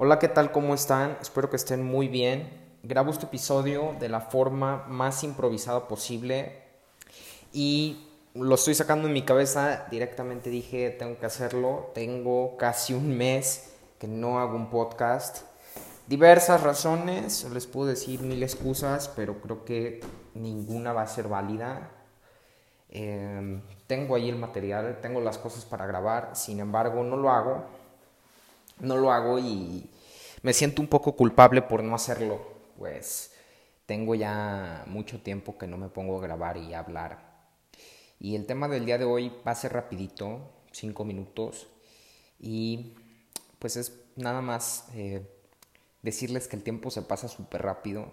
Hola, ¿qué tal? ¿Cómo están? Espero que estén muy bien. Grabo este episodio de la forma más improvisada posible y lo estoy sacando en mi cabeza. Directamente dije, tengo que hacerlo. Tengo casi un mes que no hago un podcast. Diversas razones, les puedo decir mil excusas, pero creo que ninguna va a ser válida. Em, tengo ahí el material, tengo las cosas para grabar, sin embargo no lo hago. No lo hago y me siento un poco culpable por no hacerlo, pues tengo ya mucho tiempo que no me pongo a grabar y hablar. Y el tema del día de hoy va a ser rapidito, cinco minutos, y pues es nada más eh, decirles que el tiempo se pasa súper rápido,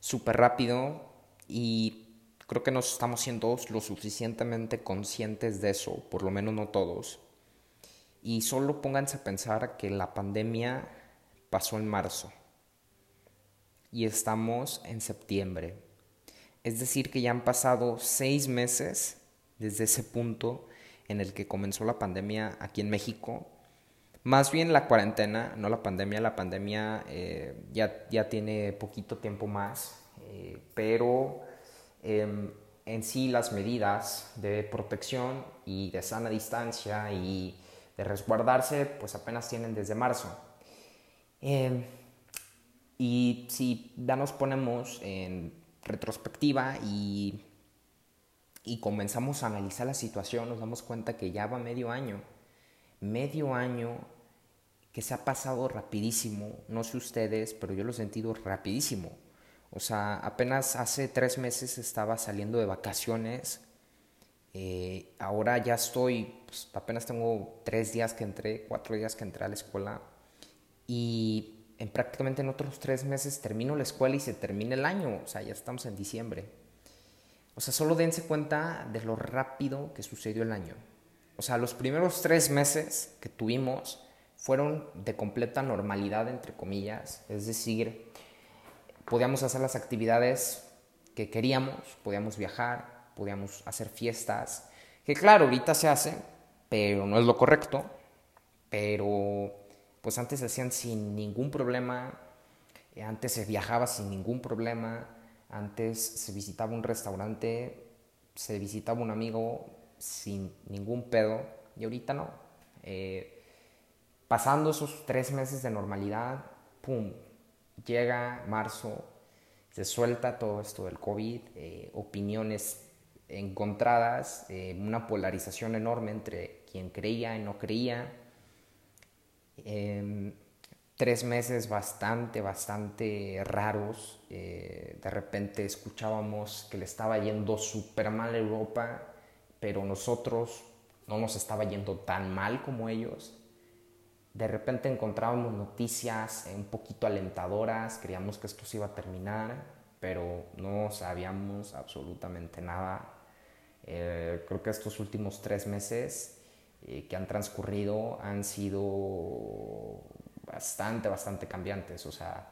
súper rápido, y creo que nos estamos siendo lo suficientemente conscientes de eso, por lo menos no todos. Y solo pónganse a pensar que la pandemia pasó en marzo y estamos en septiembre. Es decir, que ya han pasado seis meses desde ese punto en el que comenzó la pandemia aquí en México. Más bien la cuarentena, no la pandemia. La pandemia eh, ya, ya, tiene poquito tiempo más, eh, pero em, en sí las medidas de protección y de sana distancia y de resguardarse, pues apenas tienen desde marzo. Em, y si ya nos ponemos en retrospectiva y, y comenzamos a analizar la situación, nos damos cuenta que ya va medio año. Medio año que se ha pasado rapidísimo. No sé ustedes, pero yo lo he sentido rapidísimo. O sea, apenas hace tres meses estaba saliendo de vacaciones eh, ahora ya estoy, pues, apenas tengo tres días que entré, cuatro días que entré a la escuela y en prácticamente en otros tres meses termino la escuela y se termina el año, o sea, ya estamos en diciembre. O sea, solo dense cuenta de lo rápido que sucedió el año. O sea, los primeros tres meses que tuvimos fueron de completa normalidad, entre comillas, es decir, podíamos hacer las actividades que queríamos, podíamos viajar, podíamos hacer fiestas, que claro, ahorita se hace, pero no es lo correcto, pero pues antes se hacían sin ningún problema, antes se viajaba sin ningún problema, antes se visitaba un restaurante, se visitaba un amigo sin ningún pedo, y ahorita no. Eh, pasando esos tres meses de normalidad, ¡pum! Llega marzo, se suelta todo esto del COVID, eh, opiniones encontradas, eh, una polarización enorme entre quien creía y no creía. Em, tres meses bastante, bastante raros. Eh, de repente escuchábamos que le estaba yendo súper mal a Europa, pero nosotros no nos estaba yendo tan mal como ellos. De repente encontrábamos noticias un poquito alentadoras, creíamos que esto se iba a terminar, pero no sabíamos absolutamente nada eh, creo que estos últimos tres meses eh, que han transcurrido han sido bastante, bastante cambiantes. O sea,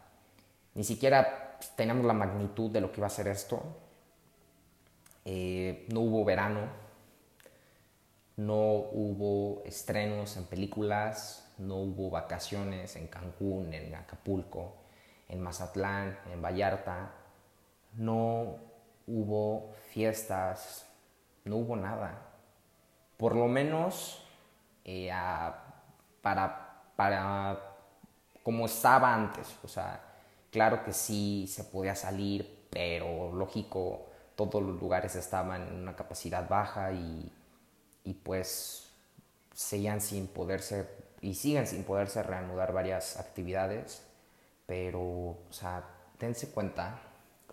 ni siquiera teníamos la magnitud de lo que iba a ser esto. Eh, no hubo verano, no hubo estrenos en películas, no hubo vacaciones en Cancún, en Acapulco, en Mazatlán, en Vallarta, no hubo fiestas, no hubo nada. Por lo menos eh, para, para como estaba antes. O sea, claro que sí se podía salir, pero lógico, todos los lugares estaban en una capacidad baja y, y pues seguían sin poderse y siguen sin poderse reanudar varias actividades, pero, o sea, cuenta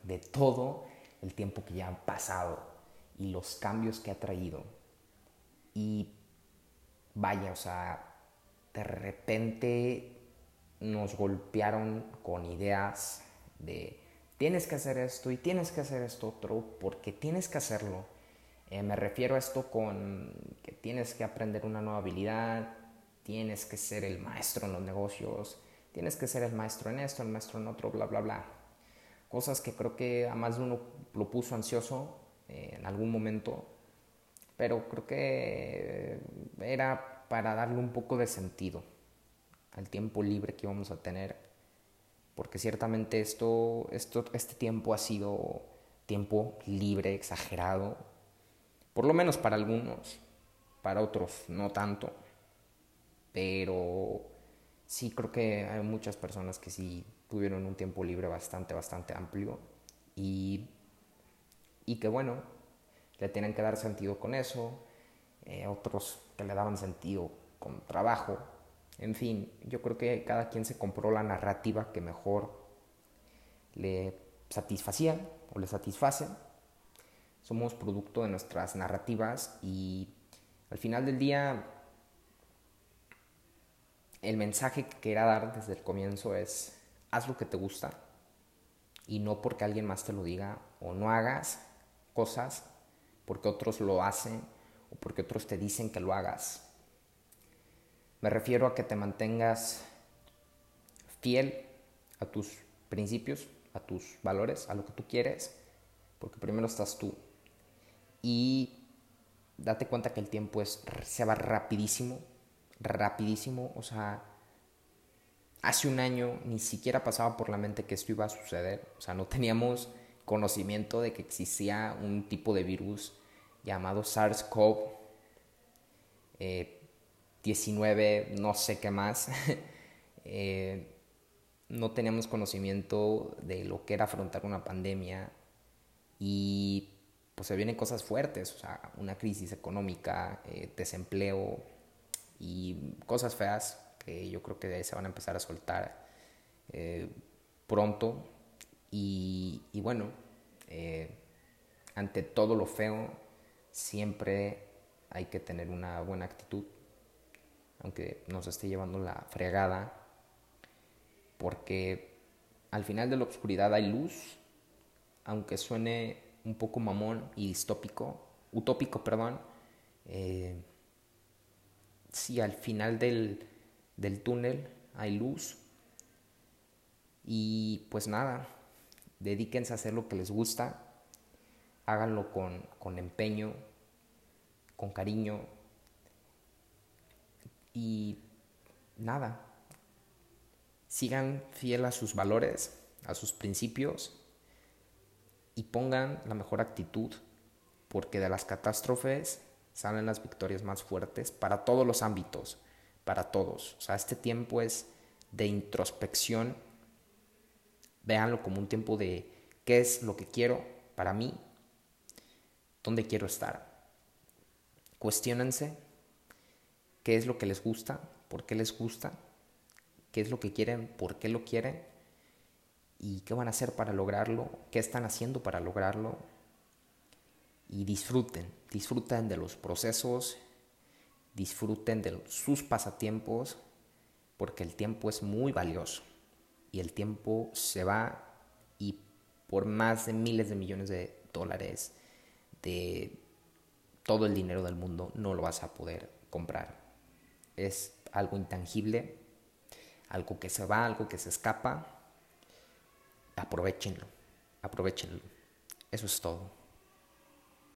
de todo el tiempo que ya han pasado y los cambios que ha traído. Y vaya, o sea, de repente nos golpearon con ideas de tienes que hacer esto y tienes que hacer esto otro porque tienes que hacerlo. Eh, me refiero a esto con que tienes que aprender una nueva habilidad, tienes que ser el maestro en los negocios, tienes que ser el maestro en esto, el maestro en otro, bla, bla, bla. Cosas que creo que a más de uno lo puso ansioso eh, en algún momento, pero creo que era para darle un poco de sentido al tiempo libre que íbamos a tener, porque ciertamente esto, esto, este tiempo ha sido tiempo libre, exagerado, por lo menos para algunos, para otros no tanto, pero sí creo que hay muchas personas que sí tuvieron un tiempo libre bastante, bastante amplio y, y que bueno, le tienen que dar sentido con eso, eh, otros que le daban sentido con trabajo, en fin, yo creo que cada quien se compró la narrativa que mejor le satisfacía o le satisface. Somos producto de nuestras narrativas y al final del día el mensaje que quería dar desde el comienzo es haz lo que te gusta y no porque alguien más te lo diga o no hagas cosas porque otros lo hacen o porque otros te dicen que lo hagas. Me refiero a que te mantengas fiel a tus principios, a tus valores, a lo que tú quieres, porque primero estás tú. Y date cuenta que el tiempo es, se va rapidísimo, rapidísimo. O sea, hace un año ni siquiera pasaba por la mente que esto iba a suceder. O sea, no teníamos conocimiento de que existía un tipo de virus llamado SARS-CoV. Eh, 19, no sé qué más, eh, no teníamos conocimiento de lo que era afrontar una pandemia y pues se vienen cosas fuertes, o sea, una crisis económica, eh, desempleo y cosas feas que yo creo que se van a empezar a soltar eh, pronto. Y, bueno, ante todo lo feo siempre hay que tener una buena actitud aunque nos esté llevando la fregada, porque al final de la oscuridad hay luz, aunque suene un poco mamón y distópico, utópico, perdón, eh, sí, al final del, del túnel hay luz. Y pues nada, dedíquense a hacer lo que les gusta, háganlo con, con empeño, con cariño, y nada, sigan fiel a sus valores, a sus principios y pongan la mejor actitud, porque de las catástrofes salen las victorias más fuertes para todos los ámbitos, para todos. O sea, este tiempo es de introspección. Véanlo como un tiempo de qué es lo que quiero para mí, dónde quiero estar. Cuestiónense qué es lo que les gusta, por qué les gusta, qué es lo que quieren, por qué lo quieren y qué van a hacer para lograrlo, qué están haciendo para lograrlo. Y disfruten, disfruten de los procesos, disfruten de sus pasatiempos, porque el tiempo es muy valioso y el tiempo se va y por más de miles de millones de dólares de todo el dinero del mundo no lo vas a poder comprar es algo intangible, algo que se va, algo que se escapa. Aprovechenlo, aprovechenlo. Eso es todo.